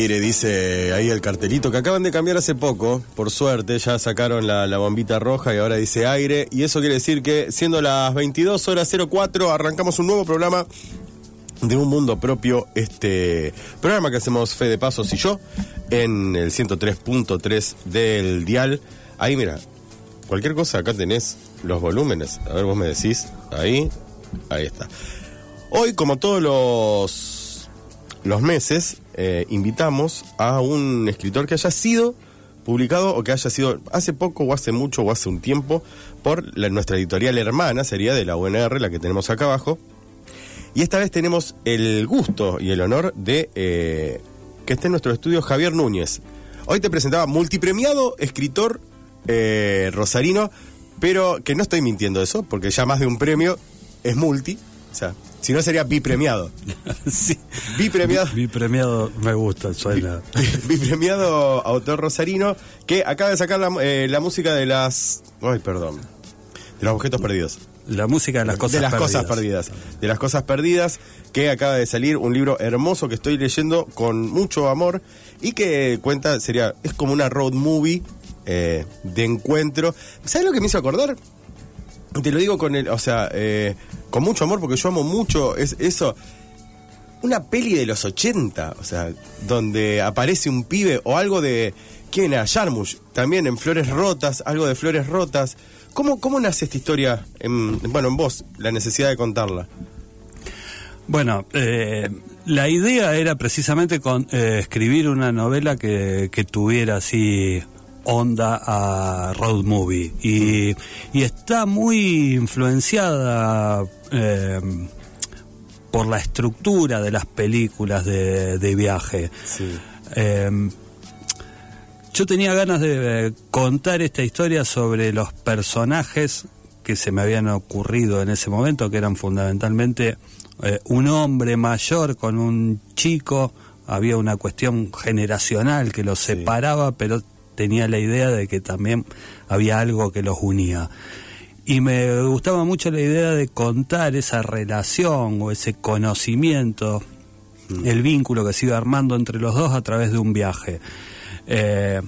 Aire, dice ahí el cartelito que acaban de cambiar hace poco, por suerte, ya sacaron la, la bombita roja y ahora dice aire, y eso quiere decir que siendo las 22 horas 04 arrancamos un nuevo programa de un mundo propio, este programa que hacemos Fede Pasos y yo en el 103.3 del dial. Ahí mira, cualquier cosa acá tenés los volúmenes, a ver vos me decís, ahí, ahí está. Hoy como todos los los meses eh, invitamos a un escritor que haya sido publicado o que haya sido hace poco o hace mucho o hace un tiempo por nuestra editorial hermana, sería de la UNR, la que tenemos acá abajo. Y esta vez tenemos el gusto y el honor de eh, que esté en nuestro estudio Javier Núñez. Hoy te presentaba multipremiado escritor eh, rosarino, pero que no estoy mintiendo eso, porque ya más de un premio es multi, o sea, si no sería bipremiado. sí. Bipremiado. Mi premiado me gusta, suena. Bipremiado autor rosarino que acaba de sacar la, eh, la música de las. Ay, perdón. De los objetos perdidos. La música de las cosas de las perdidas. cosas perdidas. De las cosas perdidas, que acaba de salir un libro hermoso que estoy leyendo con mucho amor y que cuenta, sería, es como una road movie eh, de encuentro. ¿Sabes lo que me hizo acordar? Te lo digo con el, o sea, eh, con mucho amor porque yo amo mucho es, eso. Una peli de los 80, o sea, donde aparece un pibe o algo de. ¿Quién era? Jarmusch, también en Flores Rotas, algo de Flores Rotas. ¿Cómo, cómo nace esta historia, en, bueno, en vos, la necesidad de contarla? Bueno, eh, la idea era precisamente con, eh, escribir una novela que, que tuviera así onda a road movie. Y, y está muy influenciada eh, por la estructura de las películas de, de viaje. Eh, yo tenía ganas de contar esta historia sobre los personajes que se me habían ocurrido en ese momento, que eran fundamentalmente eh, un hombre mayor con un chico, había una cuestión generacional que los separaba, pero tenía la idea de que también había algo que los unía. Y me gustaba mucho la idea de contar esa relación o ese conocimiento, el vínculo que se iba armando entre los dos a través de un viaje. Eh,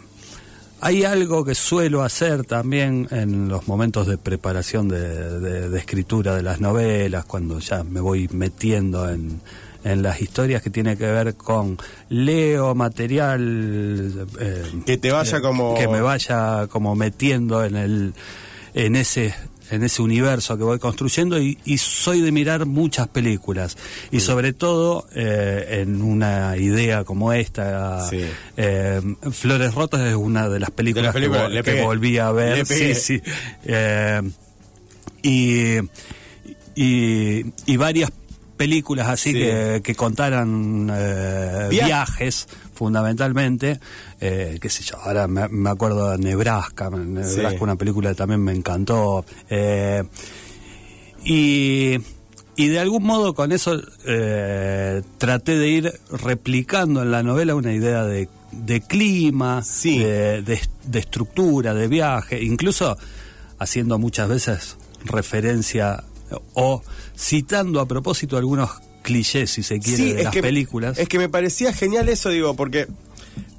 hay algo que suelo hacer también en los momentos de preparación de, de- de escritura de las novelas, cuando ya me voy metiendo en, en las historias que tiene que ver con leo material eh, Que te vaya como- que me vaya como metiendo en el en ese en ese universo que voy construyendo y, y soy de mirar muchas películas. Y sobre todo eh, en una idea como esta Sí. eh, Flores Rotas es una de las películas, De que, volví a ver. Sí sí. Eh, y, y y varias películas así Sí. que, que contaran eh, Via- viajes fundamentalmente eh, qué sé yo ahora me, me acuerdo de Nebraska Nebraska Sí. una película que también me encantó eh, y, y de algún modo con eso traté de ir replicando en la novela una idea de, de clima, Sí. de, de- de estructura, de viaje, incluso haciendo muchas veces referencia o citando a propósito algunos clichés, si se quiere, de las que, películas. Es que me parecía genial eso, digo, porque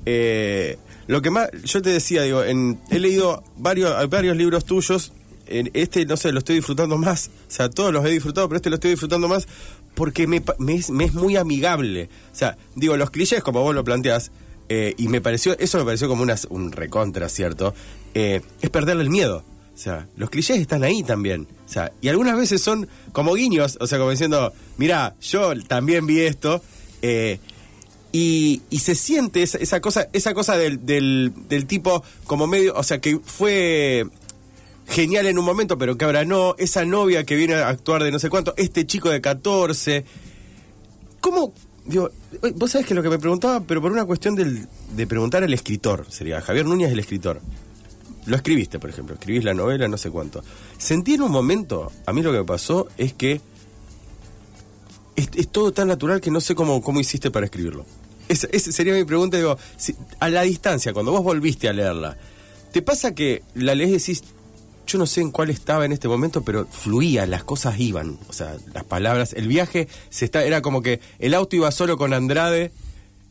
eh, lo que más, yo te decía, digo, en, he leído varios, varios libros tuyos, en este, no sé, lo estoy disfrutando más, o sea, todos los he disfrutado, pero este lo estoy disfrutando más porque me, me es, me es muy amigable. O sea, digo, los clichés, como vos lo planteás, eh, y me pareció, eso me pareció como una, un recontra, ¿cierto? Eh, es perderle el miedo. O sea, los clichés están ahí también. O sea, y algunas veces son como guiños, o sea, como diciendo, mira, yo también vi esto. eh, y, se siente esa, esa cosa, esa cosa del, del, del tipo como medio, o sea, que fue genial en un momento, pero que ahora no, esa novia que viene a actuar de no sé cuánto, este chico de 14. ¿Cómo? Digo, eh, vos sabés que lo que me preguntaba, pero por una cuestión del, de preguntar al escritor, sería Javier Núñez el escritor. Lo escribiste, por ejemplo, escribís la novela, no sé cuánto. Sentí en un momento, a mí lo que me pasó es que es, todo tan natural que no sé cómo, cómo hiciste para escribirlo. Esa, sería mi pregunta, digo, a la distancia, cuando vos volviste a leerla, ¿te pasa que la lees y decís, yo no sé en cuál estaba en este momento, pero fluía, las cosas iban, o sea, las palabras, el viaje se está, era como que el auto iba solo con Andrade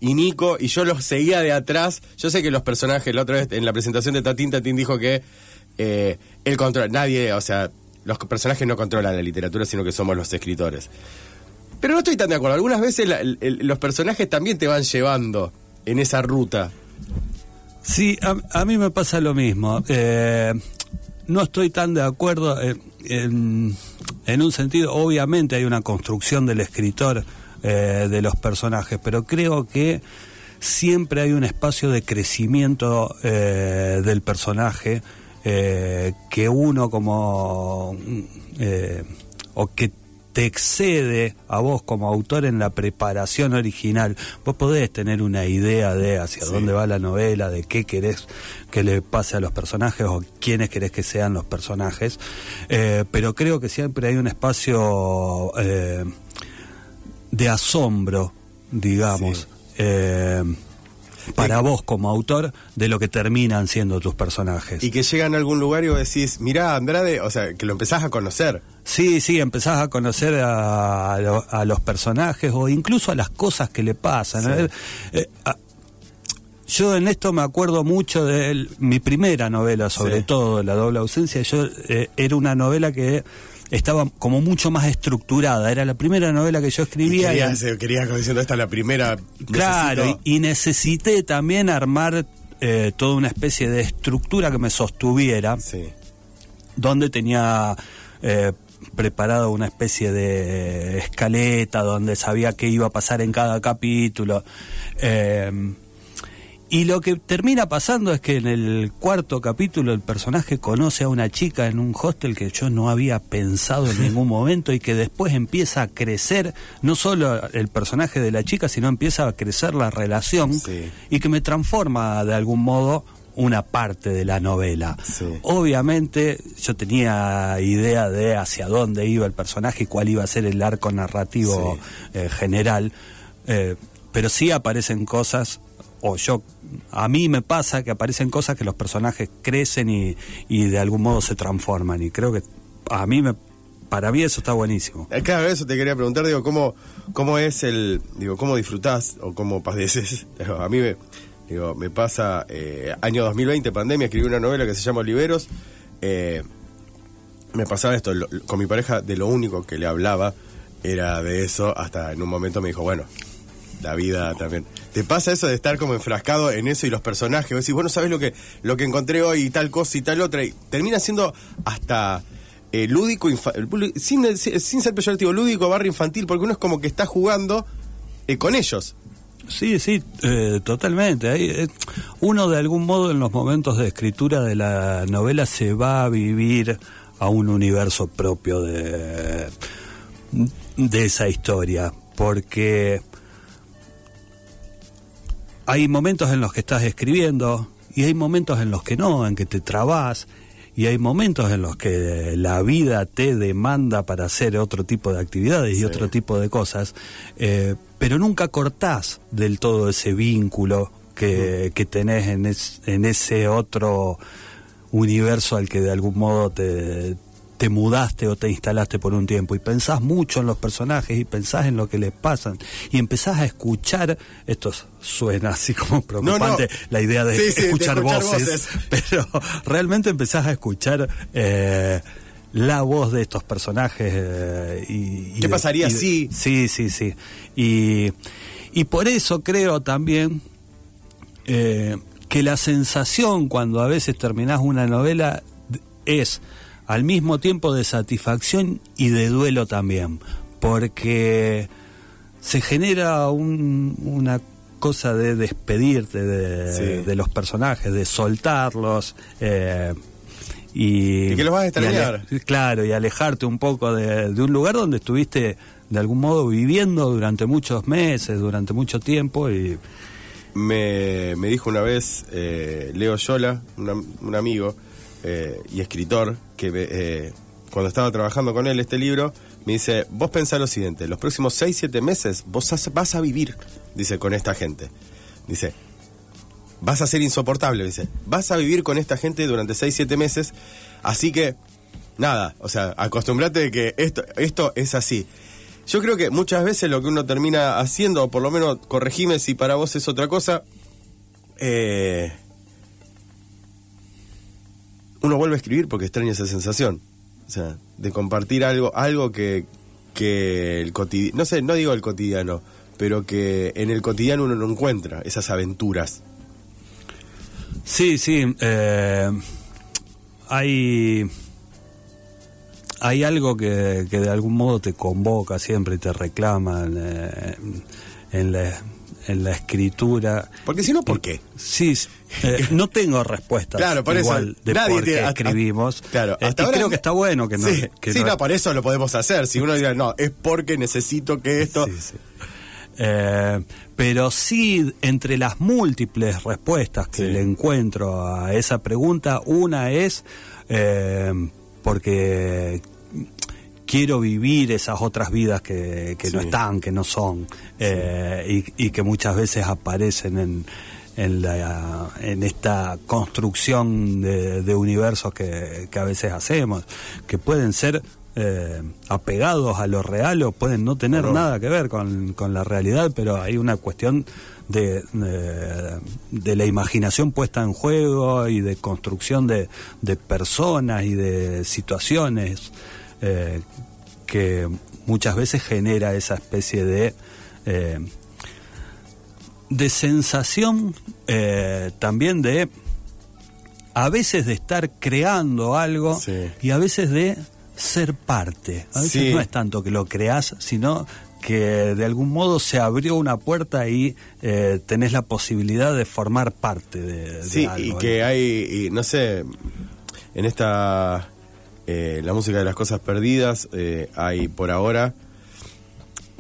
y Nico y yo los seguía de atrás. Yo sé que los personajes, la otra vez en la presentación de Tatín, Tatín dijo que eh, él controla, nadie, o sea, los personajes no controlan la literatura, sino que somos los escritores. Pero no estoy tan de acuerdo. Algunas veces el- el- los personajes también te van llevando en esa ruta. Sí, a, a mí me pasa lo mismo. Eh, no estoy tan de acuerdo eh, en, en un sentido, obviamente hay una construcción del escritor eh, de los personajes, pero creo que siempre hay un espacio de crecimiento eh, del personaje eh, que uno como... mm, eh, o que te excede a vos como autor en la preparación original. Vos podés tener una idea de hacia Sí. dónde va la novela, de qué querés que le pase a los personajes o quiénes querés que sean los personajes, pero creo que siempre hay un espacio de asombro, digamos. Sí. eh, para vos como autor de lo que terminan siendo tus personajes. Y que llegan a algún lugar y vos decís, mirá, Andrade, o sea, que lo empezás a conocer. Sí, sí, empezás a conocer a, a lo- a los personajes o incluso a las cosas que le pasan. Sí. Eh, eh, a- yo en esto me acuerdo mucho de el- mi primera novela, sobre Sí. todo, La doble ausencia. Yo eh, era una novela que estaba como mucho más estructurada. Era la primera novela que yo escribía. y- querías, querías como diciendo, esta es la primera. Claro, necesito- y, y necesité también armar eh, toda una especie de estructura que me sostuviera Sí. donde tenía eh, preparado una especie de escaleta, donde sabía qué iba a pasar en cada capítulo. Eh, y lo que termina pasando es que en el cuarto capítulo el personaje conoce a una chica en un hostel que yo no había pensado en ningún momento y que después empieza a crecer, no solo el personaje de la chica, sino empieza a crecer la relación Sí. y que me transforma de algún modo una parte de la novela. Sí. Obviamente yo tenía idea de hacia dónde iba el personaje y cuál iba a ser el arco narrativo eh, general, eh, pero sí aparecen cosas, o yo, a mí me pasa que aparecen cosas que los personajes crecen y, y de algún modo se transforman y creo que a mí me... Para mí eso está buenísimo. Claro, eso te quería preguntar, digo, ¿cómo, cómo es el, digo, cómo disfrutás o cómo padeces? A mí me, digo, me pasa, eh, año 2020, pandemia, escribí una novela que se llama Oliveros, eh, me pasaba esto, con mi pareja, de lo único que le hablaba era de eso, hasta en un momento me dijo, bueno, la vida también. ¿Te pasa eso de estar como enfrascado en eso y los personajes? Vos decís, bueno, ¿sabes lo que, lo que encontré hoy y tal cosa y tal otra? Y termina siendo hasta eh, lúdico, sin, sin ser peyorativo, lúdico barra infantil, porque uno es como que está jugando eh, con ellos. Sí, sí, eh, totalmente. Uno de algún modo en los momentos de escritura de la novela se va a vivir a un universo propio de, de esa historia, porque hay momentos en los que estás escribiendo y hay momentos en los que no, en que te trabas y hay momentos en los que la vida te demanda para hacer otro tipo de actividades Sí. y otro tipo de cosas, eh, pero nunca cortás del todo ese vínculo que, que tenés en, es- en ese otro universo al que de algún modo te, te mudaste o te instalaste por un tiempo y pensás mucho en los personajes y pensás en lo que les pasan y empezás a escuchar, esto suena así como preocupante, no. la idea de, Sí, sí, de escuchar, voces, voces. pero realmente empezás a escuchar eh, la voz de estos personajes eh, y, ¿Qué pasaría si? Sí, sí, sí. Y, y por eso creo también eh, que la sensación cuando a veces terminás una novela es al mismo tiempo de satisfacción y de duelo también, porque se genera un- una cosa de despedirte de, Sí. de los personajes, de soltarlos. eh, y, Y que los vas a y extrañar. ale- claro, y alejarte un poco de, de un lugar donde estuviste de algún modo viviendo durante muchos meses, durante mucho tiempo y Me, me dijo una vez eh, Leo Yola, un amigo eh, y escritor, que eh, cuando estaba trabajando con él este libro, me dice, vos pensá lo siguiente, los próximos 6, 7 meses vos vas a vivir, dice, con esta gente. Dice, vas a ser insoportable, dice, vas a vivir con esta gente durante 6, 7 meses, así que, nada, o sea, acostumbrate de que esto, esto es así. Yo creo que muchas veces lo que uno termina haciendo, o por lo menos corregime si para vos es otra cosa, eh, uno vuelve a escribir porque extraña esa sensación. O sea, de compartir algo, algo que, que el cotidiano, no sé, no digo el cotidiano, pero que en el cotidiano uno no encuentra esas aventuras. Sí, sí. eh, hay. Hay algo que, que de algún modo te convoca siempre y te reclama eh, en, la, en la escritura. Porque si no, ¿por qué? Sí, eh, no tengo respuestas Claro, por eso, igual de nadie por qué tiene- escribimos. claro, Eh, hasta ahora creo que está bueno que no. sí, que sí, no- no, por eso lo podemos hacer. Si uno dice, no, es porque necesito que esto... Sí, sí. Eh, pero sí, entre las múltiples respuestas que le encuentro a esa pregunta, una es eh, porque quiero vivir esas otras vidas que, que no están, que no son, eh, y, y que muchas veces aparecen en, en, la, en esta construcción de, de universos que, que a veces hacemos, que pueden ser eh, apegados a lo real o pueden no tener nada que ver con, con la realidad, pero hay una cuestión de, de, de la imaginación puesta en juego y de construcción de, de personas y de situaciones eh, que muchas veces genera esa especie de eh, de sensación eh, también de a veces de estar creando algo Sí. y a veces de ser parte. A veces Sí. no es tanto que lo creas, sino que de algún modo se abrió una puerta y eh, tenés la posibilidad de formar parte de, de Sí, algo. y que hay, y no sé, en esta, eh, la música de las cosas perdidas, eh, hay por ahora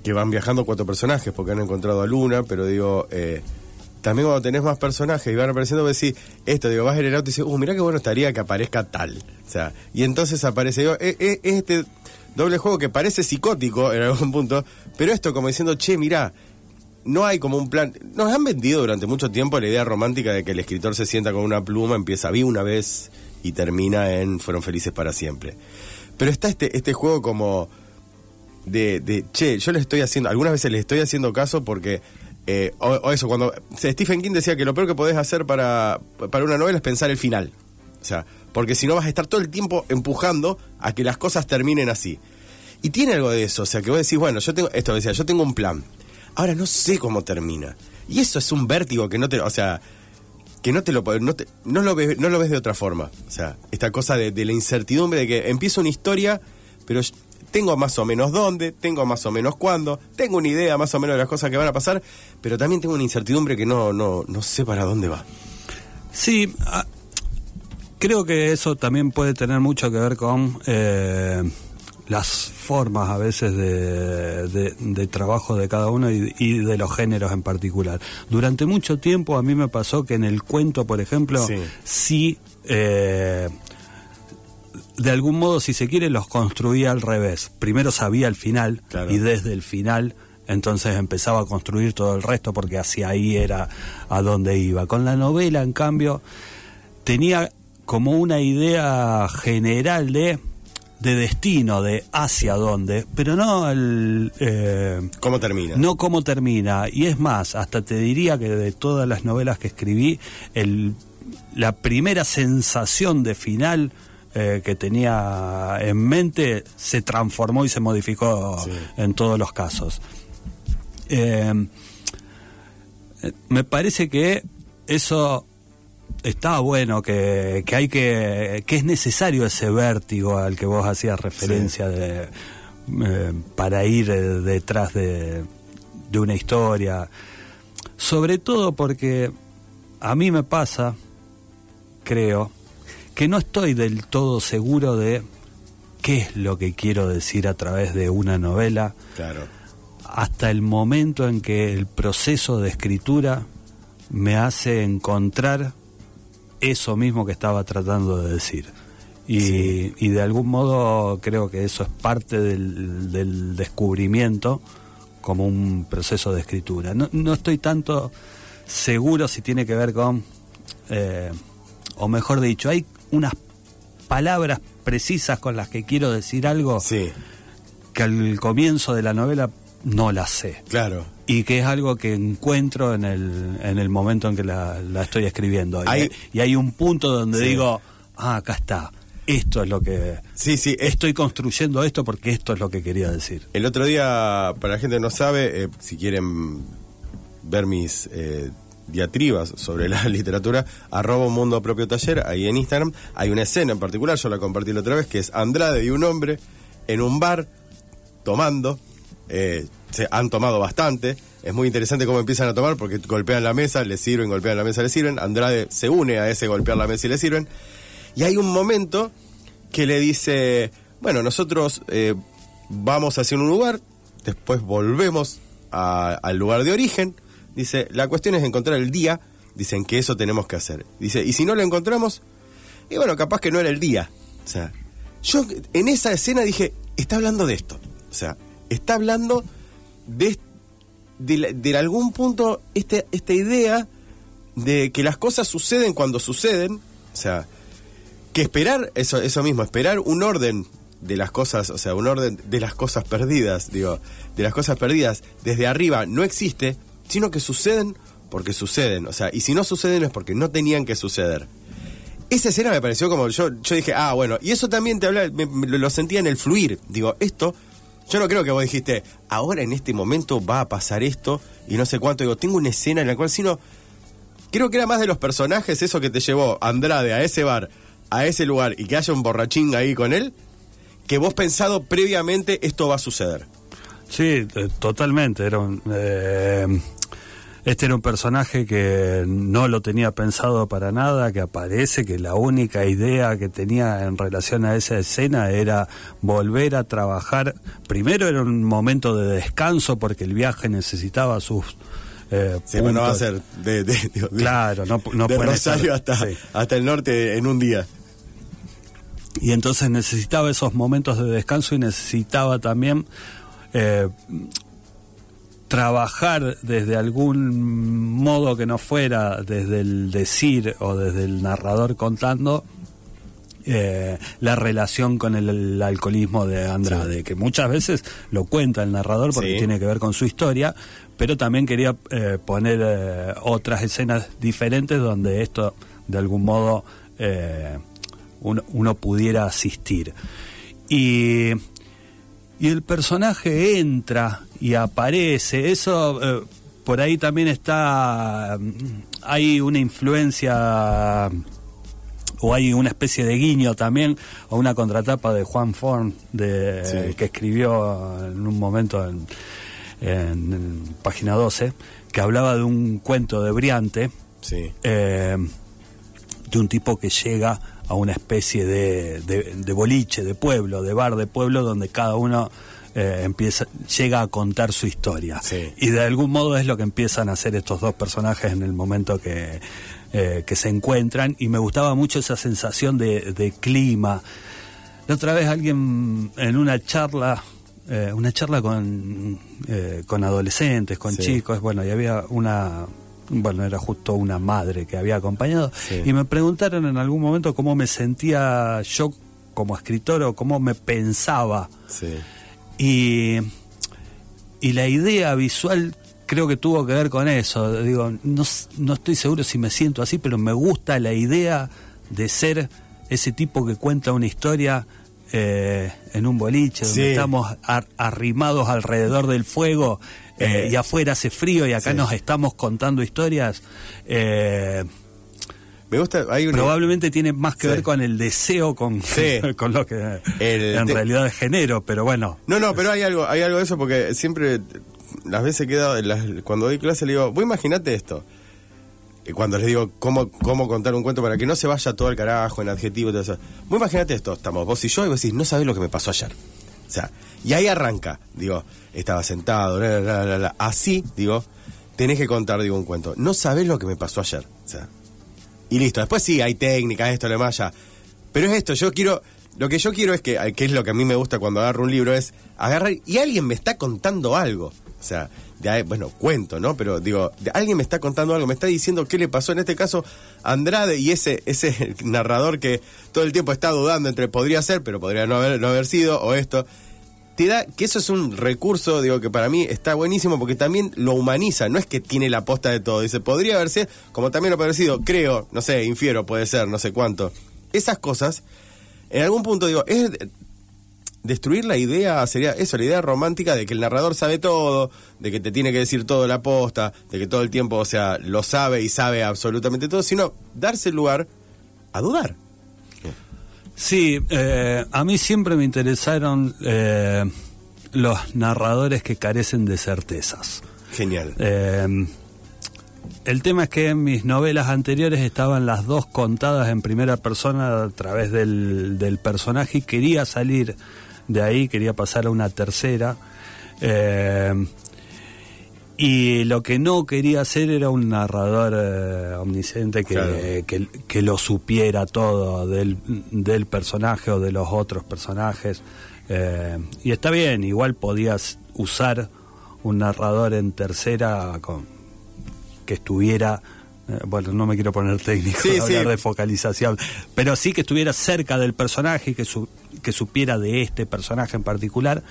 que van viajando cuatro personajes porque han encontrado a Luna, pero digo, eh, también cuando tenés más personajes y van apareciendo, vos decís, esto, digo, vas en el auto y dices, uh, mirá qué bueno estaría que aparezca tal. O sea, y entonces aparece, digo, eh, eh, este doble juego que parece psicótico en algún punto, pero esto como diciendo, che, mirá, no hay como un plan. Nos han vendido durante mucho tiempo la idea romántica de que el escritor se sienta con una pluma, empieza vi una vez y termina en Fueron felices para siempre. Pero está este, este juego como de, de, che, yo le estoy haciendo, algunas veces le estoy haciendo caso porque, eh, o, o eso, cuando Stephen King decía que lo peor que podés hacer para, para una novela es pensar el final. O sea, porque si no vas a estar todo el tiempo empujando a que las cosas terminen así. Y tiene algo de eso, o sea, que vos decís, bueno, yo tengo, esto decía, yo tengo un plan. Ahora no sé cómo termina. Y eso es un vértigo que no te, o sea, que no te lo no, te- no lo ves no lo ves de otra forma. O sea, esta cosa de, de la incertidumbre de que empieza una historia, pero tengo más o menos dónde, tengo más o menos cuándo, tengo una idea más o menos de las cosas que van a pasar, pero también tengo una incertidumbre que no no no sé para dónde va. Sí, ah, creo que eso también puede tener mucho que ver con eh, las formas a veces de, de- de trabajo de cada uno y, y de los géneros en particular. Durante mucho tiempo a mí me pasó que en el cuento, por ejemplo, Sí. sí... eh, de algún modo, si se quiere, los construía al revés. Primero sabía el final Claro. y desde el final entonces empezaba a construir todo el resto porque hacia ahí era a donde iba. Con la novela, en cambio, tenía como una idea general de, de destino, de hacia dónde, pero no el... eh, ¿Cómo termina? no cómo termina. Y es más, hasta te diría que de todas las novelas que escribí, el, la primera sensación de final eh, que tenía en mente se transformó y se modificó Sí. en todos los casos. Eh, eh, me parece que eso está bueno, que, que hay que, que es necesario ese vértigo al que vos hacías referencia de, eh, para ir eh, detrás de, de una historia. Sobre todo porque a mí me pasa, creo, que no estoy del todo seguro de qué es lo que quiero decir a través de una novela Claro. hasta el momento en que el proceso de escritura me hace encontrar eso mismo que estaba tratando de decir. Y, y de algún modo creo que eso es parte del, del descubrimiento como un proceso de escritura. No, no estoy tanto seguro si tiene que ver con, eh, o mejor dicho, hay unas palabras precisas con las que quiero decir algo Sí, que al comienzo de la novela no las sé claro. y que es algo que encuentro en el, en el momento en que la, la estoy escribiendo. Y Hay- hay, y hay un punto donde Sí. digo, ah, acá está, esto es lo que... Sí, sí. es- Estoy construyendo esto porque esto es lo que quería decir. El otro día, para la gente que no sabe, eh, si quieren ver mis eh, diatribas sobre la literatura, arroba un mundo propio taller, ahí en Instagram, hay una escena en particular, yo la compartí la otra vez, que es Andrade y un hombre en un bar tomando, eh, se han tomado bastante, es muy interesante cómo empiezan a tomar porque golpean la mesa, le sirven, golpean la mesa, le sirven, Andrade se une a ese golpear la mesa y le sirven, y hay un momento que le dice, bueno, nosotros eh, vamos hacia un lugar, después volvemos al lugar de origen, dice, la cuestión es encontrar el día, dicen que eso tenemos que hacer, dice, y si no lo encontramos, y bueno, capaz que no era el día, o sea, yo en esa escena dije, está hablando de esto, o sea, está hablando de, de, algún punto esta idea de que las cosas suceden cuando suceden, o sea, que esperar, eso, eso mismo, esperar un orden de las cosas, o sea, un orden de las cosas perdidas, digo, de las cosas perdidas desde arriba no existe, sino que suceden porque suceden, o sea, y si no suceden es porque no tenían que suceder. Esa escena me pareció como, yo, yo dije, ah, bueno, y eso también te habla, me- lo sentía en el fluir, digo, esto, yo no creo que vos dijiste, ahora en este momento va a pasar esto y no sé cuánto, digo, tengo una escena en la cual, sino, creo que era más de los personajes eso que te llevó Andrade a ese bar, a ese lugar y que haya un borrachín ahí con él, que vos pensado previamente esto va a suceder. Sí, totalmente. Era un, eh, este era un personaje que no lo tenía pensado para nada, que aparece, que la única idea que tenía en relación a esa escena era volver a trabajar. Primero era un momento de descanso porque el viaje necesitaba sus... eh, Sí, pero no va a ser de, de- Claro, no, no de Rosario estar- hasta, sí. hasta el norte en un día. Y entonces necesitaba esos momentos de descanso y necesitaba también eh, trabajar desde algún modo que no fuera desde el decir o desde el narrador contando eh, la relación con el, el alcoholismo de Andrade, que muchas veces lo cuenta el narrador porque Sí. tiene que ver con su historia, pero también quería eh, poner eh, otras escenas diferentes donde esto de algún modo uno, uno pudiera asistir. Y, y el personaje entra y aparece, eso eh, por ahí también está, mm, hay una influencia o hay una especie de guiño también a una contratapa de Juan Forn de, Sí. que escribió en un momento en, en- en página 12 que hablaba de un cuento de Briante Sí. eh, de un tipo que llega a una especie de, de- de boliche, de pueblo, de bar de pueblo, donde cada uno eh, empieza, llega a contar su historia. Sí. Y de algún modo es lo que empiezan a hacer estos dos personajes en el momento que, eh, que se encuentran. Y me gustaba mucho esa sensación de, de clima. La otra vez alguien en una charla, eh, una charla con, con adolescentes, con Sí. chicos, bueno, y había una, bueno, era justo una madre que había acompañado, Sí. y me preguntaron en algún momento cómo me sentía yo como escritor o cómo me pensaba. Sí. Y, y la idea visual creo que tuvo que ver con eso. Digo, no, no estoy seguro si me siento así, pero me gusta la idea de ser ese tipo que cuenta una historia eh, en un boliche, donde Sí. estamos ar- arrimados alrededor del fuego eh, Eh, y afuera hace frío y acá sí. nos estamos contando historias. Eh, Me gusta, hay una... Probablemente tiene más que Sí. ver con el deseo, con, Sí. con lo que El en te- realidad es género, pero bueno. No, no, pero hay algo, hay algo de eso porque siempre las veces que he dado, las- cuando doy clase le digo, vos imaginate esto. Cuando les digo cómo, cómo contar un cuento para que no se vaya todo el carajo en adjetivo y todo eso. Vos imaginate esto, estamos vos y yo y vos decís, no sabés lo que me pasó ayer. O sea, y ahí arranca, digo, estaba sentado, la, la, la, la, la. así, digo, tenés que contar, digo, un cuento. No sabés lo que me pasó ayer. O sea, y listo. Después sí, hay técnicas, esto, demás ya. Pero es esto, yo quiero. Lo que yo quiero es que, que es lo que a mí me gusta cuando agarro un libro, es agarrar y alguien me está contando algo. O sea, de bueno, cuento, ¿no? Pero digo, de- alguien me está contando algo, me está diciendo qué le pasó. En este caso, Andrade y ese, ese narrador que todo el tiempo está dudando entre podría ser, pero podría no haber, no haber sido, o esto. Te da, que eso es un recurso, digo, que para mí está buenísimo porque también lo humaniza, no es que tiene la posta de todo. Dice, podría haber sido, como también lo haber sido, creo, no sé, infiero, puede ser, no sé cuánto. Esas cosas, en algún punto digo, es destruir la idea, sería eso, la idea romántica de que el narrador sabe todo, de que te tiene que decir todo la posta, de que todo el tiempo, o sea, lo sabe y sabe absolutamente todo, sino darse lugar a dudar. Sí, eh, a mí siempre me interesaron eh, los narradores que carecen de certezas. Genial. Eh, el tema es que en mis novelas anteriores estaban las dos contadas en primera persona a través del, del personaje y quería salir de ahí, quería pasar a una tercera. Eh, y lo que no quería hacer era un narrador eh, omnisciente que, Claro. que, que lo supiera todo del, del personaje o de los otros personajes. Eh, y está bien, igual podías usar un narrador en tercera con que estuviera bueno, no me quiero poner técnico Sí, hablar sí. de focalización, pero sí que estuviera cerca del personaje, que, su- que supiera de este personaje en particular.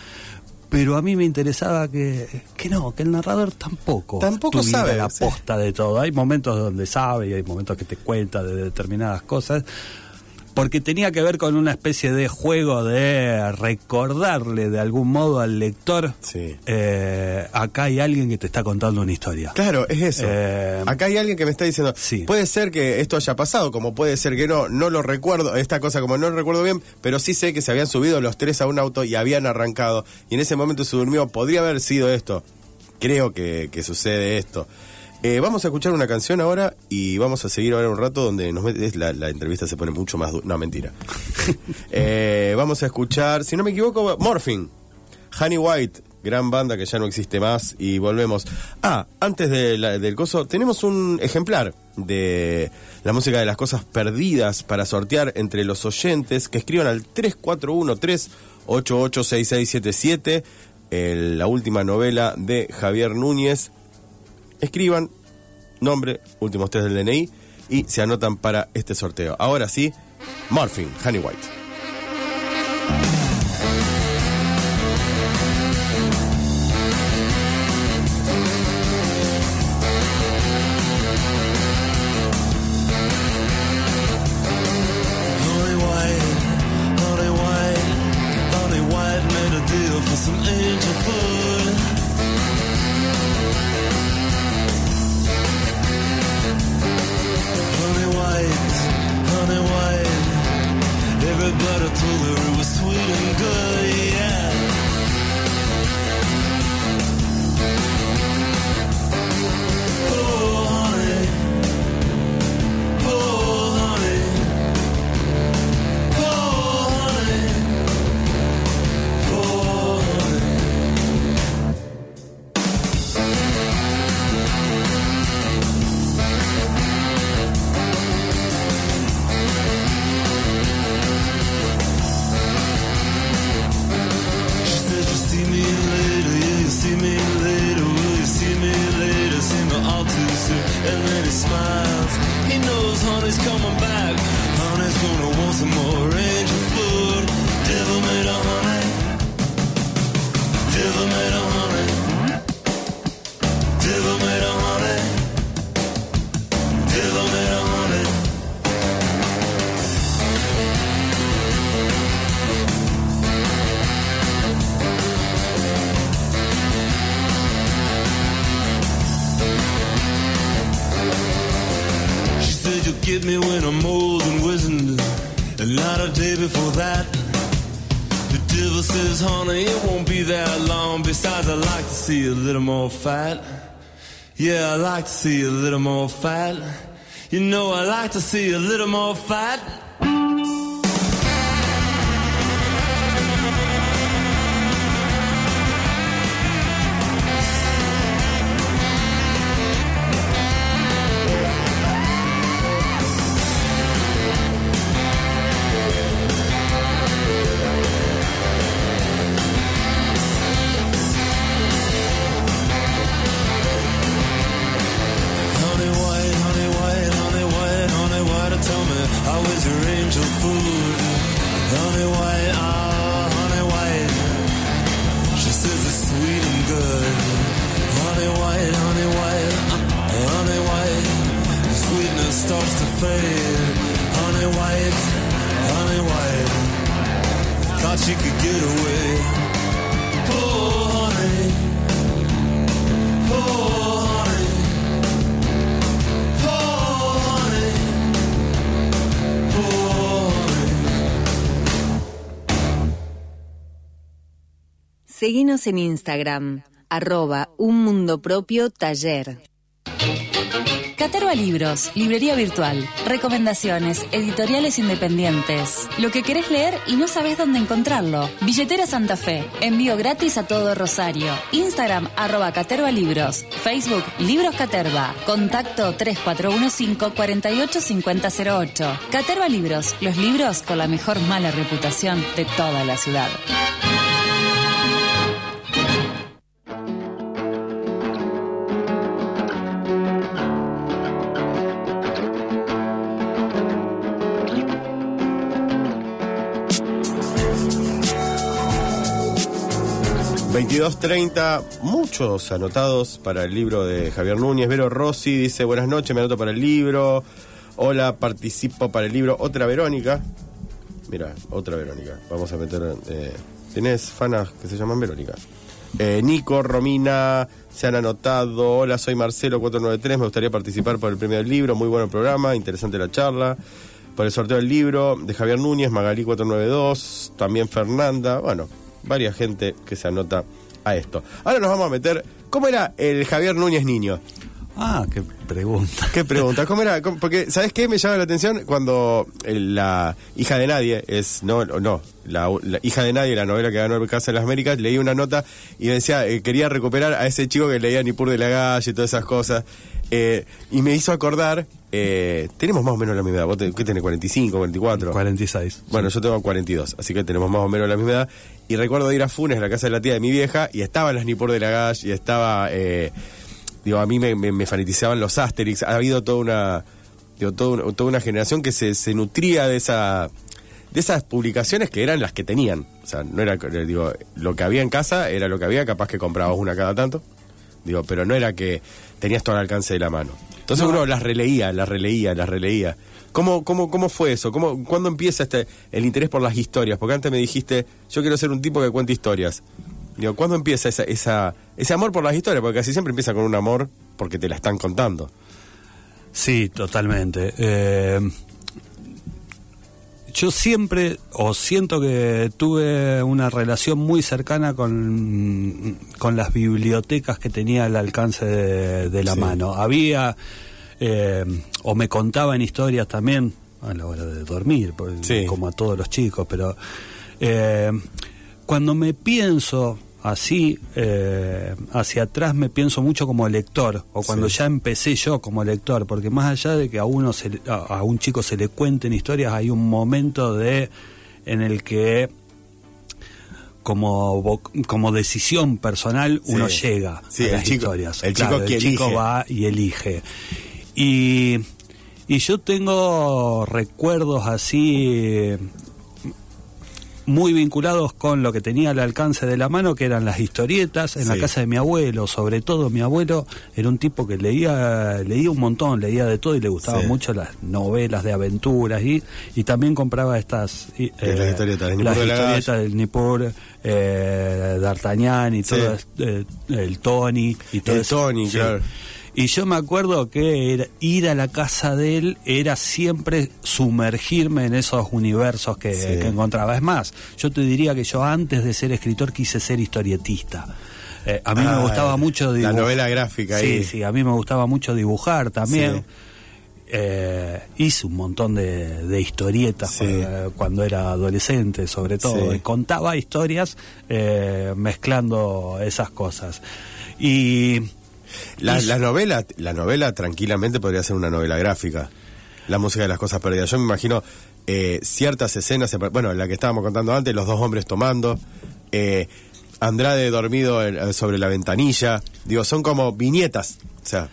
Pero a mí me interesaba que, que no, que el narrador tampoco, Tampoco sabe, la sí. posta de todo. Hay momentos donde sabe y hay momentos que te cuenta de determinadas cosas. Porque tenía que ver con una especie de juego de recordarle de algún modo al lector, Sí. eh, acá hay alguien que te está contando una historia. Claro, es eso. Eh, Acá hay alguien que me está diciendo, Sí. puede ser que esto haya pasado, como puede ser que no, no lo recuerdo, esta cosa como no lo recuerdo bien, pero sí sé que se habían subido los tres a un auto y habían arrancado, y en ese momento se durmió, podría haber sido esto. Creo que, que sucede esto. Eh, vamos a escuchar una canción ahora y vamos a seguir ahora un rato donde nos met- es la, la entrevista se pone mucho más... No, mentira. Eh, vamos a escuchar, si no me equivoco, Morphine. Honey White, gran banda que ya no existe más y volvemos. Ah, antes de la- del coso, tenemos un ejemplar de la música de las cosas perdidas para sortear entre los oyentes que escriban al 3413-886677, el- la última novela de Javier Núñez. Escriban nombre, últimos tres del DNI y se anotan para este sorteo. Ahora sí, Morphine, Honey White. Get me when I'm old and wizened, and not a day before that. The devil says, honey, it won't be that long. Besides, I like to see a little more fat. Yeah, I like to see a little more fat. You know, I like to see a little more fat. En Instagram, arroba un mundo propio taller. Caterva Libros, librería virtual, recomendaciones, editoriales independientes, lo que querés leer y no sabés dónde encontrarlo. Billetera Santa Fe, envío gratis a todo Rosario. Instagram arroba Caterva Libros, Facebook Libros Caterva, contacto 3415 485008. Caterva Libros, los libros con la mejor mala reputación de toda la ciudad. 22.30, muchos anotados para el libro de Javier Núñez. Vero Rossi dice, buenas noches, me anoto para el libro. Hola, participo para el libro. Otra Verónica. Mira, otra Verónica. Vamos a meter... Eh, ¿Tienes fanas que se llaman Verónica? Eh, Nico, Romina, se han anotado. Hola, soy Marcelo 493. Me gustaría participar por el premio del libro. Muy buen programa, interesante la charla. Por el sorteo del libro de Javier Núñez, Magalí 492. También Fernanda. Bueno, varias gente que se anota a esto. Ahora nos vamos a meter. ¿Cómo era el Javier Núñez niño? Ah, qué pregunta. ¿Qué pregunta? ¿Cómo era? ¿Cómo? Porque, ¿sabes qué me llama la atención? Cuando el- la hija de nadie es. No, no. La, la hija de nadie, la novela que ganó el Casa de las Américas, leí una nota y decía, eh, quería recuperar a ese chico que leía Nipur de la Galle y todas esas cosas. Eh, y me hizo acordar. eh, tenemos más o menos la misma edad. ¿Vos te- qué tenés? ¿45, 44? 46. Bueno, yo tengo 42, así que tenemos más o menos la misma edad. Y recuerdo ir a Funes, a la casa de la tía de mi vieja, y estaban las Nipur de la Gash, y estaba. eh, digo, a mí me, fanatizaban los Asterix. Ha habido toda una. Digo, toda una, toda una generación que se, se nutría de esa. De esas publicaciones que eran las que tenían. O sea, no era. Digo, lo que había en casa era lo que había, capaz que comprabas una cada tanto. Digo, pero no era que tenías todo al alcance de la mano. Entonces No. uno las releía, las releía, las releía. ¿Cómo, cómo, cómo fue eso? ¿Cómo, ¿Cuándo empieza este, el interés por las historias? Porque antes me dijiste, yo quiero ser un tipo que cuente historias. Digo, ¿cuándo empieza esa, esa, ese amor por las historias? Porque casi siempre empieza con un amor porque te la están contando. Sí, totalmente. Eh, yo siempre, o siento que tuve una relación muy cercana con, con las bibliotecas que tenía al alcance de, de la Sí. mano. Había, eh, o me contaban historias también a la hora de dormir, Sí. como a todos los chicos, pero eh, cuando me pienso así eh, hacia atrás me pienso mucho como lector o cuando Sí. ya empecé yo como lector porque más allá de que a uno se a, a un chico se le cuenten historias hay un momento de en el que como como decisión personal uno Sí. llega Sí, a las chico- historias el chico que el chico va y elige y y yo tengo recuerdos así muy vinculados con lo que tenía al alcance de la mano, que eran las historietas en la casa de mi abuelo. Sobre todo mi abuelo era un tipo que leía leía un montón, leía de todo y le gustaban Sí. mucho las novelas de aventuras y, y también compraba estas Eh, las historietas, las de la historietas del Nippur, eh, D'Artagnan y Sí. todo, eh, el Tony y todo El eso. Tony, claro. Y yo me acuerdo que era- ir a la casa de él era siempre sumergirme en esos universos que, Sí. que encontraba. Es más, yo te diría que yo antes de ser escritor quise ser historietista. Eh, a mí Ah, me gustaba mucho la dibujar. novela gráfica Sí, ahí. sí, a mí me gustaba mucho dibujar también. Sí. Eh, hice un montón de, de historietas Sí. cuando era adolescente, sobre todo. Sí. Y contaba historias eh, mezclando esas cosas. Y La, y- la novela, la novela tranquilamente podría ser una novela gráfica. La música de las cosas perdidas. Yo me imagino eh, ciertas escenas, bueno, la que estábamos contando antes, los dos hombres tomando, eh, Andrade dormido en- sobre la ventanilla, digo, son como viñetas. O sea,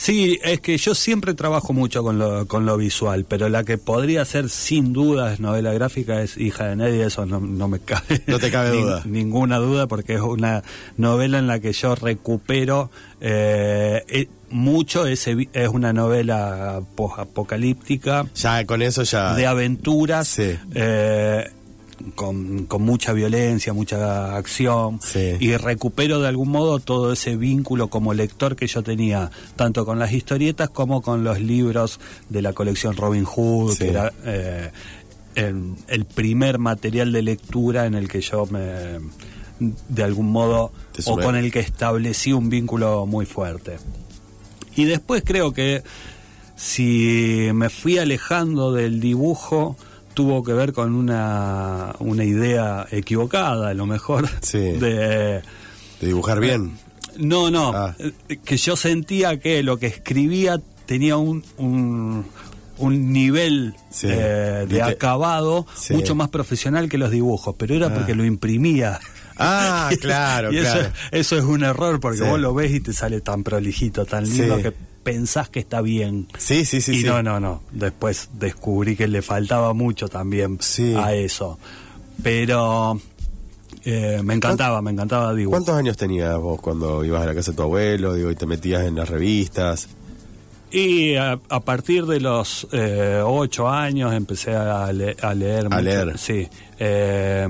Sí, es que yo siempre trabajo mucho con lo, con lo visual, pero la que podría ser sin dudas novela gráfica es Hija de Nadie, eso no, no me cabe. No te cabe duda. Ninguna duda, porque es una novela en la que yo recupero eh, eh, mucho, ese, vi- es una novela apocalíptica ya con eso ya... de aventuras, Sí. eh, con, con mucha violencia, mucha acción, Sí. y recupero de algún modo todo ese vínculo como lector que yo tenía, tanto con las historietas como con los libros de la colección Robin Hood, Sí. que era eh, el, el primer material de lectura en el que yo me de algún modo o con el que establecí un vínculo muy fuerte. Y después creo que si me fui alejando del dibujo, tuvo que ver con una, una idea equivocada, a lo mejor, Sí. de... De dibujar bien. No, no, Ah. que yo sentía que lo que escribía tenía un, un, un nivel Sí. eh, de acabado Sí. mucho más profesional que los dibujos, pero era porque lo imprimía. Ah, claro, y eso, claro. eso es un error porque vos lo ves y te sale tan prolijito, tan lindo que pensás que está bien. Sí, sí, sí. y sí. no, no, no. Después descubrí que le faltaba mucho también Sí. a eso. Pero eh, me encantaba, me encantaba dibujar. ¿Cuántos años tenías vos cuando ibas a la casa de tu abuelo digo, y te metías en las revistas? Y a, a partir de los eh, ocho años empecé a, le- a leer. A mucho. leer. Sí. Eh,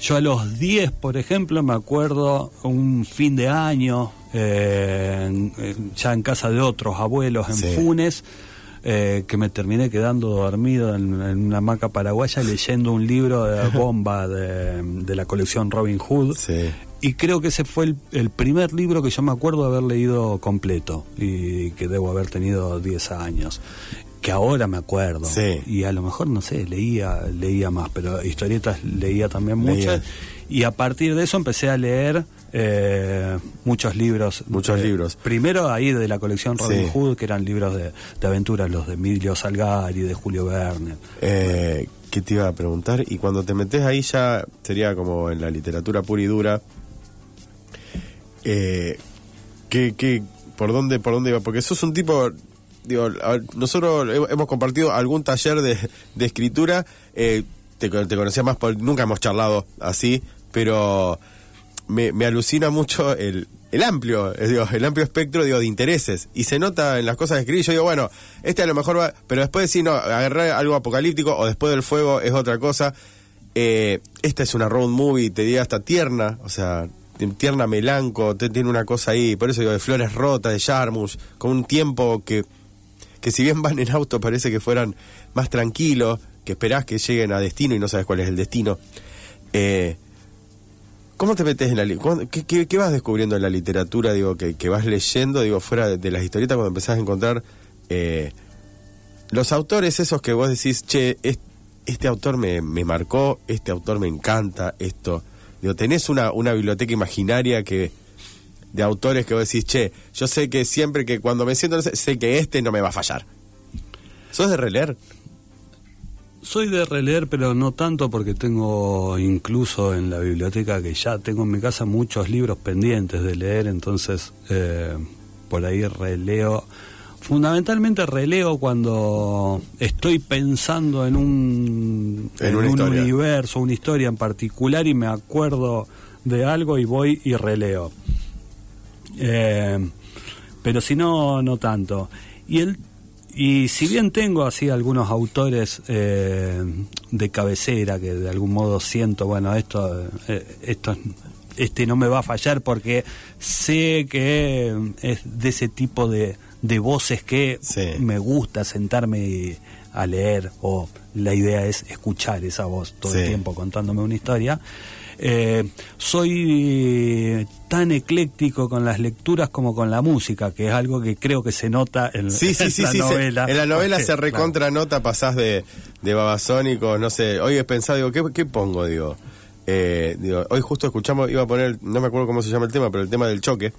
yo a los 10, por ejemplo, me acuerdo un fin de año, eh, ya en casa de otros abuelos en Sí. Funes, eh, que me terminé quedando dormido en, en una hamaca paraguaya leyendo un libro de bomba de, de la colección Robin Hood. Sí. Y creo que ese fue el, el primer libro que yo me acuerdo de haber leído completo y que debo haber tenido 10 años. Que ahora me acuerdo. Sí. Y a lo mejor, no sé, leía, leía más, pero historietas leía también Leía. muchas. Y a partir de eso empecé a leer eh, muchos libros. Muchos Eh, libros. Primero ahí de la colección Robin Sí. Hood, que eran libros de, de aventuras, los de Emilio Salgari, de Julio Verne. Eh, ¿Qué te iba a preguntar? Y cuando te metes ahí ya sería como en la literatura pura y dura. Eh, ¿qué, qué, por, dónde, ¿Por dónde iba? Porque sos un tipo... Digo, nosotros he- hemos compartido algún taller de, de escritura. eh, te, te conocía más, por, nunca hemos charlado así, pero me, me alucina mucho el, el amplio, el amplio espectro digo, de intereses. Y se nota en las cosas que escribí. Yo digo, bueno, este a lo mejor va. Pero después sí, no, agarrar algo apocalíptico o después del fuego es otra cosa. Eh, esta es una road movie, te diría hasta tierna, o sea, tierna melanco, te- tiene una cosa ahí. Por eso digo, de flores rotas, de Jarmusch, con un tiempo que, que si bien van en auto parece que fueran más tranquilos, que esperás que lleguen a destino y no sabes cuál es el destino. Eh, ¿Cómo te metes en la li- cuándo- qué, vas descubriendo en la literatura, digo, que, que vas leyendo, digo, fuera de, las historietas cuando empezás a encontrar eh, los autores esos que vos decís, che, es- este autor me, me marcó, este autor me encanta, esto. Digo, tenés una, una biblioteca imaginaria que de autores que vos decís, che, yo sé que siempre que cuando me siento, sé que este no me va a fallar. ¿Sos de releer? Soy de releer, pero no tanto porque tengo incluso en la biblioteca que ya tengo en mi casa muchos libros pendientes de leer, entonces eh, por ahí releo. Fundamentalmente releo cuando estoy pensando en un, En un historia. universo, una historia en particular y me acuerdo de algo y voy y releo. Eh, pero si no, no tanto. Y el, y si bien tengo así algunos autores eh, de cabecera que de algún modo siento, bueno, esto, eh, esto este no me va a fallar porque sé que es de ese tipo de, de voces que Sí. me gusta sentarme y- a leer o la idea es escuchar esa voz todo el tiempo contándome una historia. Eh, soy tan ecléctico con las lecturas como con la música, que es algo que creo que se nota en, Sí, sí, en sí, la se- novela. en la novela Porque, se claro. recontra nota, pasás de, de babasónicos, no sé. Hoy he pensado, digo, ¿qué, qué pongo? Digo, Eh, digo, hoy justo escuchamos, iba a poner, no me acuerdo cómo se llama el tema, pero el tema del choque.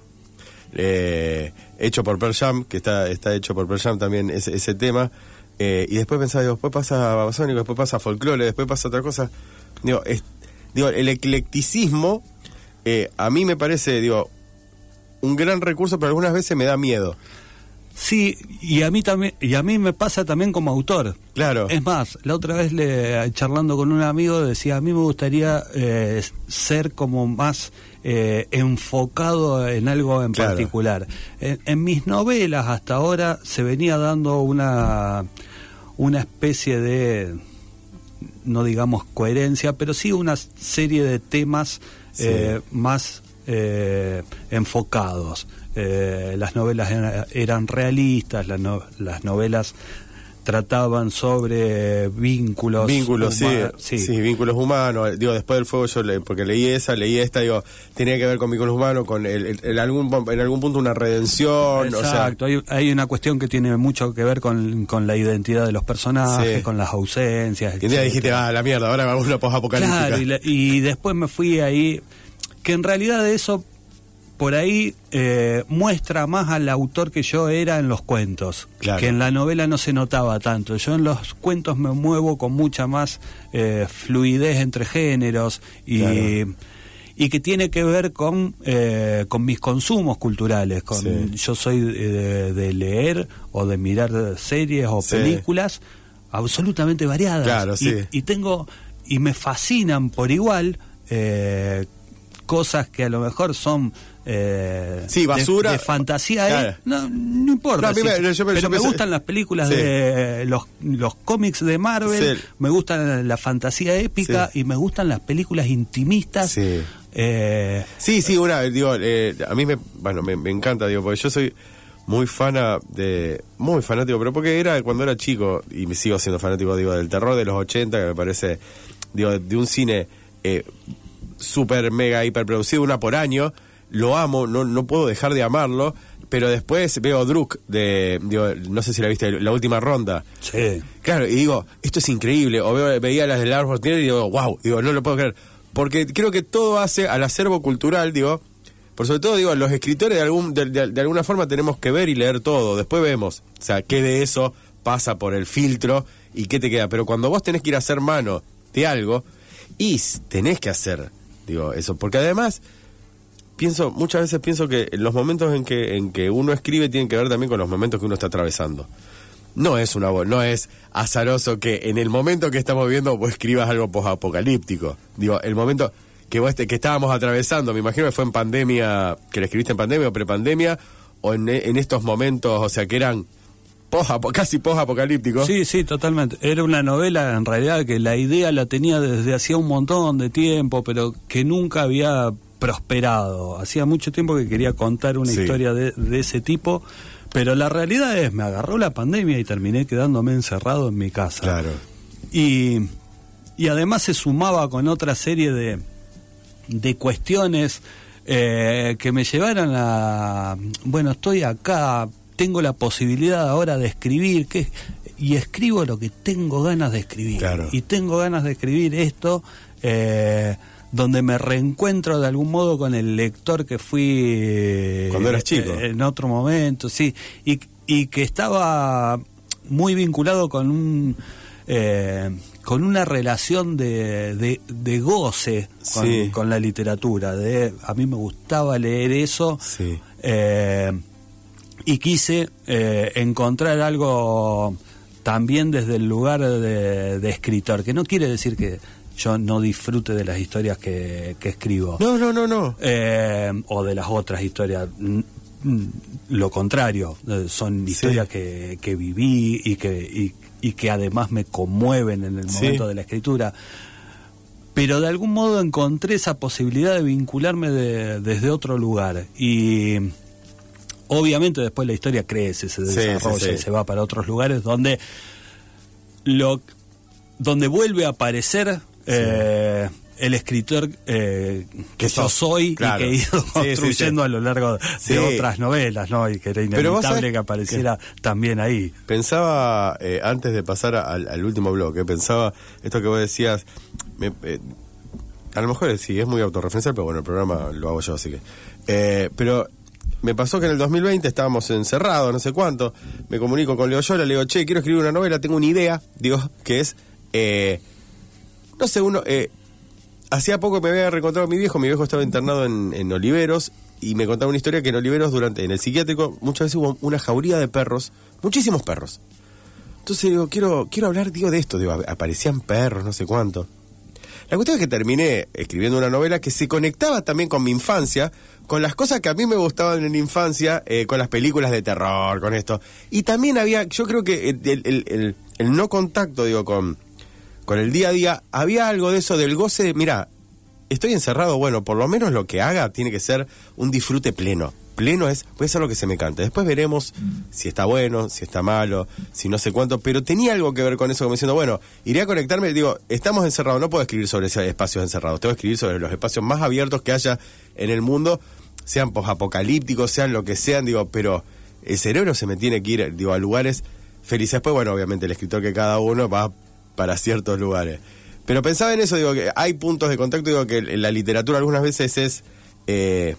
eh, hecho por Pearl Jam, que está, está hecho por Pearl Jam también ese, ese tema. eh, y después pensaba, digo, después pasa babasónico, después pasa folclore, después pasa otra cosa. Digo, es- digo el eclecticismo eh, a mí me parece, digo, un gran recurso, pero algunas veces me da miedo. Sí, y a mí también, y a mí me pasa también como autor. Claro. Es más, la otra vez le, charlando con un amigo decía, a mí me gustaría eh, ser como más eh, enfocado en algo en Claro. particular. En, en mis novelas hasta ahora se venía dando una, una especie de, no digamos coherencia, pero sí una serie de temas Sí. eh, más eh, enfocados. Eh, las novelas era- eran realistas, las, no- las novelas trataban sobre vínculos. Vínculos, sí, sí, vínculos humanos. Digo, después del fuego yo, le- porque leí esa, leí esta, digo, tenía que ver con vínculos humanos, con el, el- el algún, en algún punto una redención, o sea, Exacto, hay, hay una cuestión que tiene mucho que ver con, con la identidad de los personajes, Sí. con las ausencias. y día dijiste, ah, la mierda, ahora vamos a una posapocalíptica. Claro, y, la- y después me fui ahí, que en realidad eso por ahí eh, muestra más al autor que yo era en los cuentos, Claro. que en la novela no se notaba tanto. Yo en los cuentos me muevo con mucha más eh, fluidez entre géneros y... Claro. Y que tiene que ver con, eh, con mis consumos culturales. Con, Sí. Yo soy de, de leer o de mirar series o Sí. películas absolutamente variadas. Claro, Y- sí. y tengo y me fascinan por igual eh, cosas que a lo mejor son eh, Sí, basura. de, fantasía Claro. eh, no, no importa No, a mí sí, me- yo- yo pero me pensé- gustan las películas Sí. de los, los cómics de Marvel Sí. me gustan la fantasía épica y me gustan las películas intimistas Sí. eh, Sí, sí, una, digo, eh, a mí me, bueno, me, me encanta, digo, porque yo soy muy fana de, muy fanático, pero porque era cuando era chico, y me sigo siendo fanático, digo, del terror de los 80, que me parece, digo, de un cine eh, súper, mega, hiper producido, una por año, lo amo, no, no puedo dejar de amarlo, pero después veo Druk de, digo, no sé si la viste, la última ronda, sí Claro, y digo, esto es increíble. O veo, veía las del árbol y digo, wow, digo, no lo puedo creer. Porque creo que todo hace al acervo cultural, digo, por sobre todo, digo, los escritores de, algún, de, de- de alguna forma tenemos que ver y leer todo. Después vemos, o sea, qué de eso pasa por el filtro y qué te queda. Pero cuando vos tenés que ir a hacer mano de algo, y tenés que hacer, digo, eso. Porque además, pienso, muchas veces pienso que los momentos en que, en que uno escribe tienen que ver también con los momentos que uno está atravesando. No es una no es azaroso que en el momento que estamos viviendo vos escribas algo posapocalíptico. Digo, el momento que vos que estábamos atravesando, me imagino que fue en pandemia, que lo escribiste en pandemia o prepandemia, o en, en estos momentos, o sea, que eran casi posapocalípticos. Sí, sí, totalmente. Era una novela en realidad que la idea la tenía desde hacía un montón de tiempo, pero que nunca había prosperado. Hacía mucho tiempo que quería contar una Sí. historia de, de ese tipo, pero la realidad es, me agarró la pandemia y terminé quedándome encerrado en mi casa. Claro. Y, y además se sumaba con otra serie de, de cuestiones eh, que me llevaron a, bueno, estoy acá, tengo la posibilidad ahora de escribir, que, y escribo lo que tengo ganas de escribir. Claro. Y tengo ganas de escribir esto. eh, donde me reencuentro de algún modo con el lector que fui eh, Cuando eras chico. eh, en otro momento, sí, y, y que estaba muy vinculado con un con una relación de, de, de goce con, Sí. con la literatura. De, a mí me gustaba leer eso Sí. eh, y quise eh, encontrar algo también desde el lugar de, de escritor, que no quiere decir que yo no disfrute de las historias que, que escribo No, no, no, no. eh, o de las otras historias. Lo contrario, eh, son historias que, que viví y que, y, y que además me conmueven en el Sí. momento de la escritura. Pero de algún modo encontré esa posibilidad de vincularme de- desde otro lugar. Y obviamente después la historia crece, se desarrolla sí, sí. y se va para otros lugares donde lo donde vuelve a aparecer eh, el escritor eh, que yo soy claro. y que he ido construyendo a lo largo de otras novelas, ¿no? Y que era inevitable que apareciera también ahí. Pensaba, eh, antes de pasar al, al último bloque, pensaba esto que vos decías, me- a lo mejor sí, es muy autorreferencial, pero bueno, el programa lo hago yo, así que... pero me pasó que en el 2020 estábamos encerrados, no sé cuánto, me comunico con Leo Yola, le digo, che, quiero escribir una novela, tengo una idea, digo, que es... eh, no sé, uno... eh, hacía poco me había reencontrado mi viejo, mi viejo estaba internado en, en Oliveros y me contaba una historia que en Oliveros, durante en el psiquiátrico, muchas veces hubo una jauría de perros, muchísimos perros. Entonces digo, quiero, quiero hablar, digo, de esto, digo, ap- aparecían perros, no sé cuánto. La cuestión es que terminé escribiendo una novela que se conectaba también con mi infancia, con las cosas que a mí me gustaban en la infancia, eh, con las películas de terror, con esto. Y también había, yo creo que el, no contacto, digo, con, con el día a día, había algo de eso del goce de, mira, estoy encerrado, bueno, por lo menos lo que haga tiene que ser un disfrute pleno. Pleno es, puede ser lo que se me cante. Después veremos si está bueno, si está malo, si no sé cuánto, pero tenía algo que ver con eso, como diciendo, bueno, iré a conectarme, digo, estamos encerrados, no puedo escribir sobre espacios encerrados, tengo que escribir sobre los espacios más abiertos que haya en el mundo, sean posapocalípticos, sean lo que sean, digo, pero el cerebro se me tiene que ir, digo, a lugares felices. Después, bueno, obviamente el escritor que cada uno va para ciertos lugares. Pero pensaba en eso, digo, que hay puntos de contacto, digo, que la literatura algunas veces es... eh,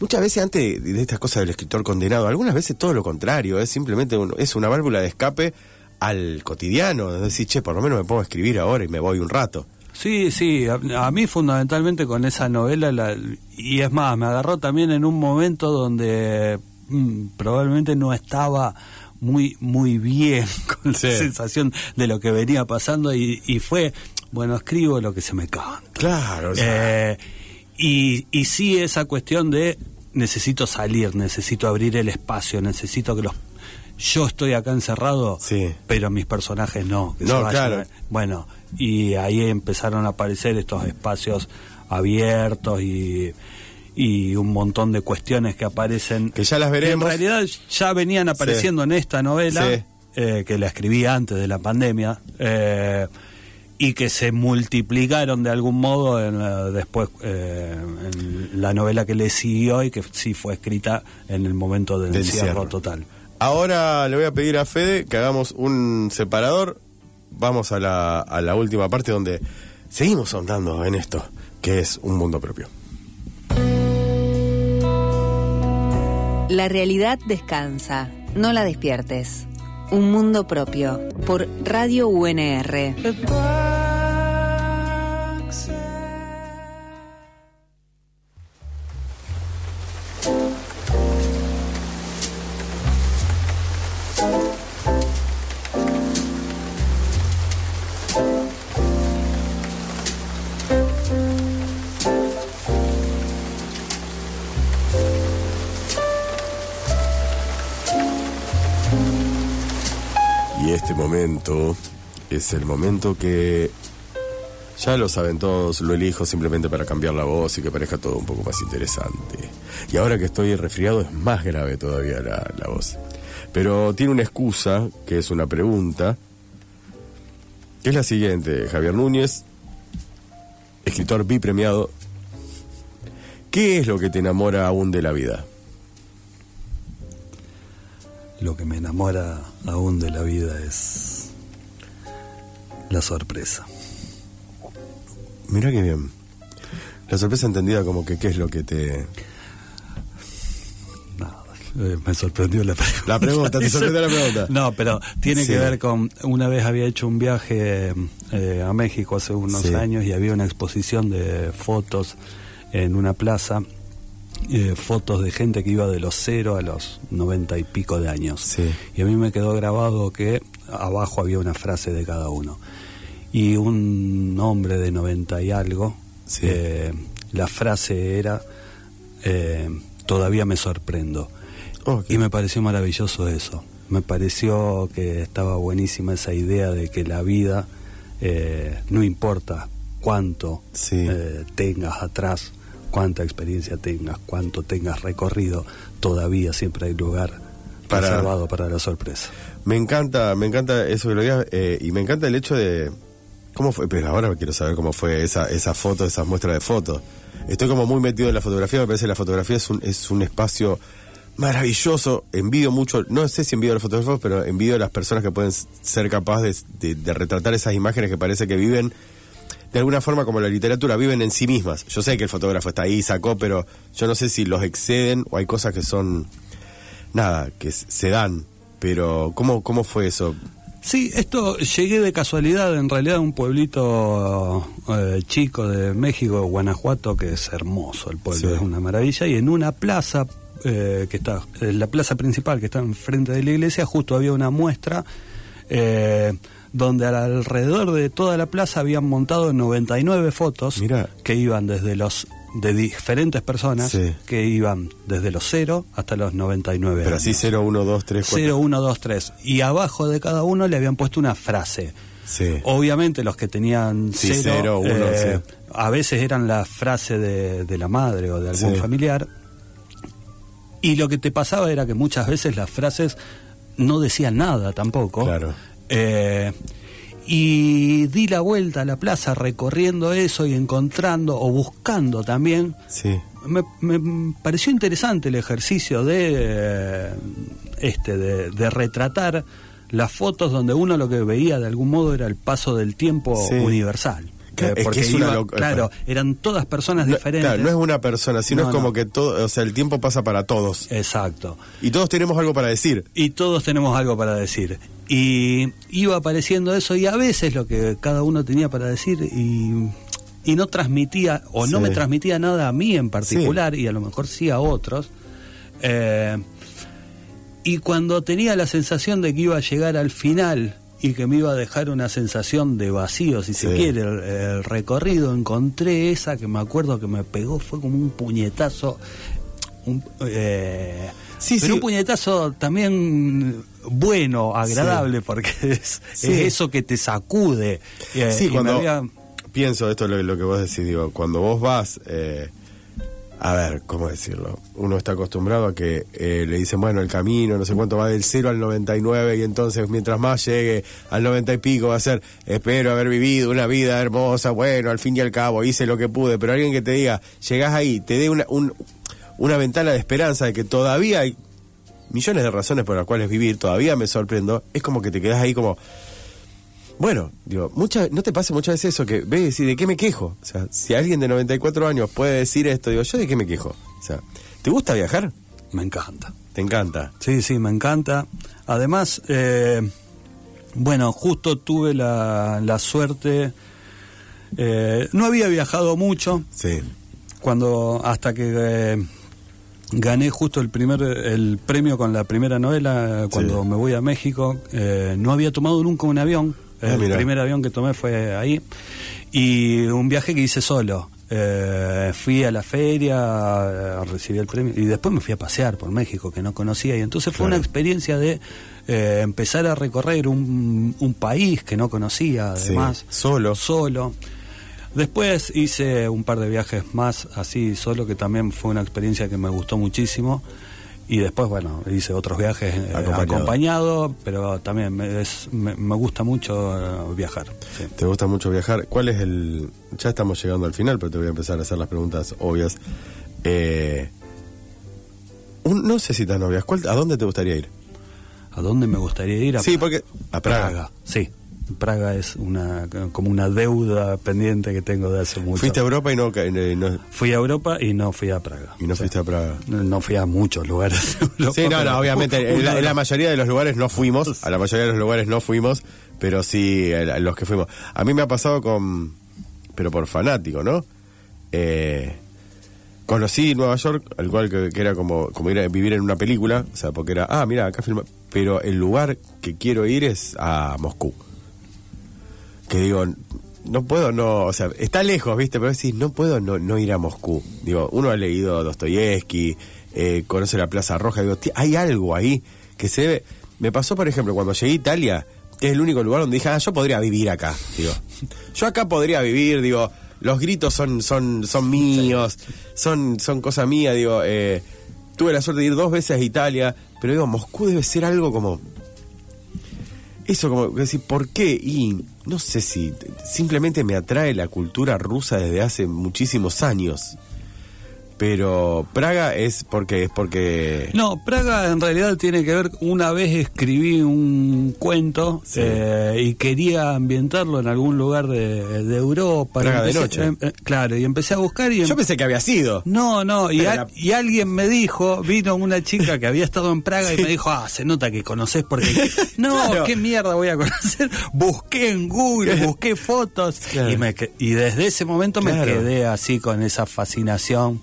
muchas veces antes de estas cosas del escritor condenado, algunas veces todo lo contrario, es simplemente un- es una válvula de escape al cotidiano, es decir, che, por lo menos me pongo a escribir ahora y me voy un rato. Sí, sí, a, a mí fundamentalmente con esa novela, la- y es más, me agarró también en un momento donde mm, probablemente no estaba muy muy bien con la Sí. sensación de lo que venía pasando y, y fue, bueno, escribo lo que se me canta. Claro, o sea, Eh, y, y sí esa cuestión de necesito salir, necesito abrir el espacio, necesito que los... Yo estoy acá encerrado, Sí. pero mis personajes no. que No, se vayan claro. bueno, y ahí empezaron a aparecer estos espacios abiertos y, y un montón de cuestiones que aparecen. Que ya las veremos. En realidad ya venían apareciendo en esta novela, Sí. eh, que la escribí antes de la pandemia, eh, y que se multiplicaron de algún modo en la- después eh, en la novela que le siguió y que sí fue escrita en el momento del Del encierro cierre. total. Ahora le voy a pedir a Fede que hagamos un separador. Vamos a la, a la última parte donde seguimos ahondando en esto, que es un mundo propio. La realidad descansa, no la despiertes. Un mundo propio, por Radio UNR. Es el momento que ya lo saben todos, lo elijo simplemente para cambiar la voz y que parezca todo un poco más interesante. Y ahora que estoy resfriado es más grave todavía la, la voz. Pero tiene una excusa, que es una pregunta, que es la siguiente. Javier Núñez, escritor bipremiado, ¿qué es lo que te enamora aún de la vida? Lo que me enamora aún de la vida es la sorpresa. Mira qué bien. La sorpresa entendida como que qué es lo que te... Nada, eh, me sorprendió la pregunta. La pregunta, ¿te sorprendió la pregunta? No, pero tiene Sí. que ver con. Una vez había hecho un viaje eh, a México hace unos Sí. años y había una exposición de fotos en una plaza. Eh, fotos de gente que iba de los cero a los noventa y pico de años. Sí. Y a mí me quedó grabado que abajo había una frase de cada uno. Y un hombre de 90 y algo, Sí. eh, la frase era, eh, todavía me sorprendo. Y me pareció maravilloso eso. Me pareció que estaba buenísima esa idea de que la vida no importa cuánto Sí. tengas atrás, cuánta experiencia tengas, cuánto tengas recorrido, todavía siempre hay lugar Para- reservado para la sorpresa. Me encanta, me encanta eso que lo digas, eh, y me encanta el hecho de cómo fue, pero ahora quiero saber cómo fue esa, esa foto, esas muestras de fotos. Estoy como muy metido en la fotografía, me parece que la fotografía es un, es un espacio maravilloso, envidio mucho, no sé si envidio a los fotógrafos, pero envidio a las personas que pueden ser capaces de, de- de retratar esas imágenes que parece que viven de alguna forma como la literatura, viven en sí mismas. Yo sé que el fotógrafo está ahí, sacó, pero yo no sé si los exceden o hay cosas que son, nada, que se dan. Pero, ¿cómo, cómo fue eso? Sí, esto llegué de casualidad, en realidad, a un pueblito eh, chico de México, Guanajuato, que es hermoso, el pueblo Sí. es una maravilla, y en una plaza eh, que está, en la plaza principal que está enfrente de la iglesia, justo había una muestra eh, donde al- alrededor de toda la plaza habían montado 99 fotos Mirá. que iban desde los de diferentes personas Sí. que iban desde los 0 hasta los 99 Pero así años. 0, 1, 2, 3, 4. 0, 1, 2, 3. Y abajo de cada uno le habían puesto una frase. Sí. Obviamente los que tenían Sí, cero, cero, eh, sí. a veces eran la frase de, de la madre o de algún familiar. Y lo que te pasaba era que muchas veces las frases no decían nada tampoco. Claro. Eh, y di la vuelta a la plaza recorriendo eso y encontrando o buscando también Sí. me, me pareció interesante el ejercicio de eh, este de, de retratar las fotos donde uno lo que veía de algún modo era el paso del tiempo Sí. universal Claro, Eh, es que es iba- loc- claro eran todas personas No, diferentes claro, no es una persona, sino No, es como no. que todo, o sea, el tiempo pasa para todos. exacto Y todos tenemos algo para decir. y todos tenemos algo para decir. Y iba apareciendo eso y a veces lo que cada uno tenía para decir y, y no transmitía o no me transmitía nada a mí en particular y a lo mejor sí a otros. Eh, y cuando tenía la sensación de que iba a llegar al final y que me iba a dejar una sensación de vacío, si se quiere, el, el recorrido, encontré esa que me acuerdo que me pegó, fue como un puñetazo. Un, eh, Sí, pero sí. un puñetazo también bueno, agradable, porque es, es eso que te sacude. Eh, sí, cuando había- pienso esto lo, lo que vos decís, digo, cuando vos vas, eh, a ver, ¿cómo decirlo? Uno está acostumbrado a que eh, le dicen, bueno, el camino, no sé cuánto va del 0 al 99 y entonces mientras más llegue al 90 y pico va a ser, espero haber vivido una vida hermosa, bueno, al fin y al cabo hice lo que pude, pero alguien que te diga, llegás ahí, te dé una, un- una ventana de esperanza de que todavía hay millones de razones por las cuales vivir, todavía me sorprendo, es como que te quedás ahí como... Bueno, digo, muchas, ¿no te pasa muchas veces eso que ves y decís, ¿de qué me quejo? O sea, si alguien de 94 años puede decir esto, digo, ¿yo de qué me quejo? O sea, ¿te gusta viajar? me encanta. ¿Te encanta? Sí, sí, me encanta. Además, eh, bueno, justo tuve la, la suerte, eh, no había viajado mucho, Sí. cuando hasta que eh, gané justo el primer el premio con la primera novela cuando Sí. me voy a México eh, no había tomado nunca un avión Ah, el primer avión que tomé fue ahí y un viaje que hice solo Eh, fui a la feria eh, recibí el premio y después me fui a pasear por México que no conocía y entonces fue Claro. una experiencia de eh, empezar a recorrer un, un país que no conocía Sí. además Solo. solo. Después hice un par de viajes más así solo, que también fue una experiencia que me gustó muchísimo. Y después, bueno, hice otros viajes eh, Acompañado. acompañado, pero también me, es- me, me gusta mucho eh, viajar. sí. ¿Te gusta mucho viajar? ¿Cuál es el...? Ya estamos llegando al final, pero te voy a empezar a hacer las preguntas obvias. Eh, un- no sé si tan obvias. ¿Cuál- ¿A dónde te gustaría ir? ¿A dónde me gustaría ir? A Sí, Praga. porque... A Praga. Sí. Praga es una como una deuda pendiente que tengo de hace mucho. Fuiste a Europa y no, eh, no- Fui a Europa y no fui a Praga. y no fuiste a Praga. No, fui a muchos lugares. Europa, Sí, no, no, obviamente. En la, en la mayoría de los lugares no fuimos. A la mayoría de los lugares no fuimos. Pero sí, a los que fuimos. A mí me ha pasado con. Pero por fanático, ¿no? Eh, conocí Nueva York, al cual que, que era como, como ir a vivir en una película. O sea, porque era. Ah, mira, acá filma. Pero el lugar que quiero ir es a Moscú. Que digo. no puedo no, o sea, está lejos, ¿viste? Pero decís, no puedo no, no ir a Moscú. Digo, uno ha leído Dostoyevsky, eh, conoce la Plaza Roja, digo, "Ti- hay algo ahí que se debe... Me pasó, por ejemplo, cuando llegué a Italia, que es el único lugar donde dije, ah, yo podría vivir acá, digo. Yo acá podría vivir, digo, los gritos son, son, son míos, son, son cosa mía, digo, eh, tuve la suerte de ir dos veces a Italia, pero digo, Moscú debe ser algo como eso como que decir, ¿por qué? Y no sé si simplemente me atrae la cultura rusa desde hace muchísimos años. Pero Praga es porque es porque No, Praga en realidad tiene que ver, una vez escribí un cuento Sí. eh, y quería ambientarlo en algún lugar de, de Europa. Praga de noche. em- eh, claro, y empecé a buscar y... em- yo pensé que había sido. No, no, y, Pero a- la- y alguien me dijo, vino una chica que había estado en Praga y me dijo, ah, se nota que conoces porque... No, Claro. qué mierda voy a conocer. Busqué en Google, busqué fotos Claro. y, me, y desde ese momento me quedé así con esa fascinación.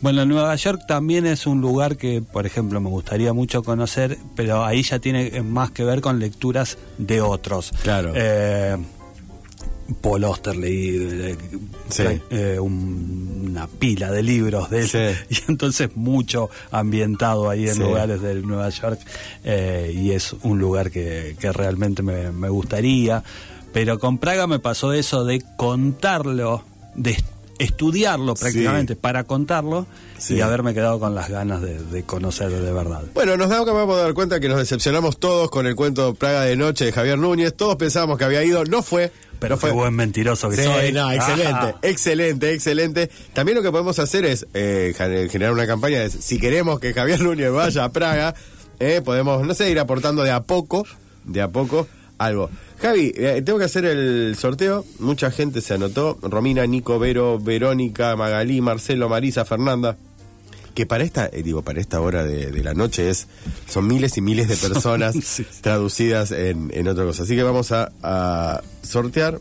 Bueno, Nueva York también es un lugar que, por ejemplo, me gustaría mucho conocer, pero ahí ya tiene más que ver con lecturas de otros. Claro. Eh, Paul Auster leí eh, Sí. eh, un- una pila de libros de él Sí. y entonces mucho ambientado ahí en Sí. lugares de Nueva York eh, y es un lugar que, que realmente me, me gustaría pero con Praga me pasó eso de contarlo de estudiarlo prácticamente para contarlo Sí. y haberme quedado con las ganas de, de conocer de verdad Bueno, nos damos que dar cuenta que nos decepcionamos todos con el cuento Praga de Noche de Javier Núñez. Todos pensábamos que había ido, no fue. pero fue. qué buen mentiroso que Sí, soy no, excelente, Ah. excelente, excelente. También lo que podemos hacer es eh, gen- generar una campaña de si queremos que Javier Núñez vaya a Praga, eh, podemos, no sé, ir aportando de a poco, de a poco, algo. Javi, eh, tengo que hacer el sorteo. Mucha gente se anotó. Romina, Nico, Vero, Verónica, Magalí, Marcelo, Marisa, Fernanda. Que para esta, eh, digo, para esta hora de, de la noche es, son miles y miles de personas Sí. traducidas en, en otra cosa. Así que vamos a, a sortear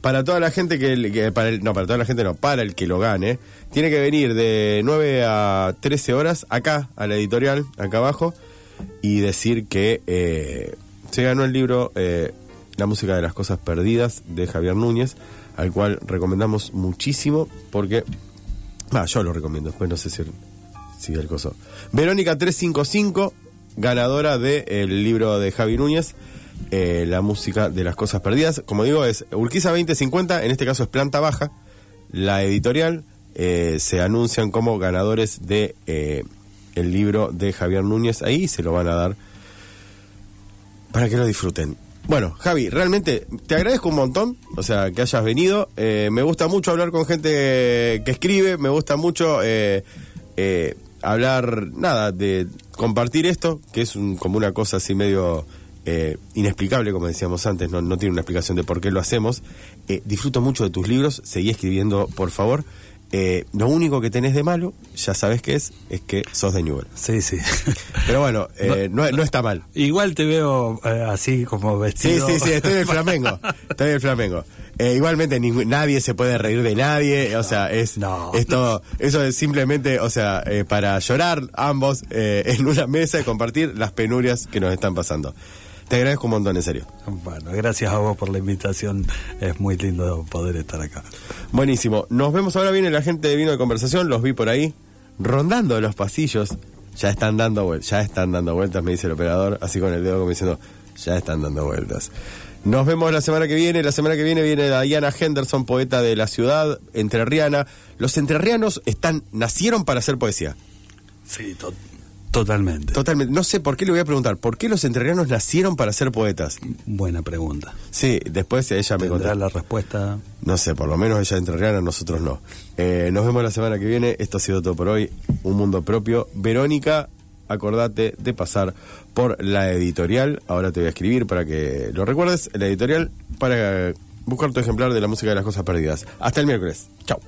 para toda la gente que, que- para el, no, para toda la gente no, para el que lo gane, tiene que venir de 9 a 13 horas acá a la editorial, acá abajo, y decir que eh, se ganó el libro eh, La música de las cosas perdidas de Javier Núñez, al cual recomendamos muchísimo porque Ah, yo lo recomiendo, después no sé si, si el coso. Verónica 355, ganadora del libro de Javi Núñez, eh, La música de las cosas perdidas. Como digo, es Urquiza 2050, en este caso es planta baja. La editorial eh, se anuncian como ganadores de eh, el libro de Javier Núñez. Ahí se lo van a dar para que lo disfruten. Bueno, Javi, realmente te agradezco un montón, o sea, que hayas venido. Eh, me gusta mucho hablar con gente que escribe, me gusta mucho eh, eh, hablar, nada, de compartir esto, que es un- como una cosa así medio inexplicable, como decíamos antes, no, no tiene una explicación de por qué lo hacemos. Disfruto mucho de tus libros, seguí escribiendo, por favor. Eh, lo único que tenés de malo, ya sabes qué es, es que sos de Newell. sí sí Pero bueno, eh, no, no está mal. igual te veo eh, así como Sí, vestido sí, sí, estoy en el Flamengo. Estoy en el Flamengo. Eh, igualmente nadie se puede reír de nadie, o sea, es, No. es todo, eso es simplemente, o sea, eh, para llorar ambos eh, en una mesa y compartir las penurias que nos están pasando. Te agradezco un montón, en serio. Bueno, gracias a vos por la invitación. Es muy lindo poder estar acá. Buenísimo. Nos vemos ahora, viene la gente de Vino de Conversación, los vi por ahí, rondando los pasillos. Ya están dando vueltas, ya están dando vueltas, me dice el operador, así con el dedo como diciendo, ya están dando vueltas. Nos vemos la semana que viene. La semana que viene viene Diana Henderson, poeta de la ciudad entrerriana. Los entrerrianos están, nacieron para hacer poesía. Sí, to- totalmente. Totalmente. No sé por qué le voy a preguntar, ¿por qué los entrerrianos nacieron para ser poetas? Buena pregunta. Sí, después ella me ¿Tendrá contó. la respuesta? No sé, por lo menos ella es entrerriana, nosotros no. Eh, nos vemos la semana que viene. Esto ha sido todo por hoy. Un mundo propio. Verónica, acordate de pasar por la editorial. Ahora te voy a escribir para que lo recuerdes. La editorial para buscar tu ejemplar de la música de las cosas perdidas. Hasta el miércoles. Chao.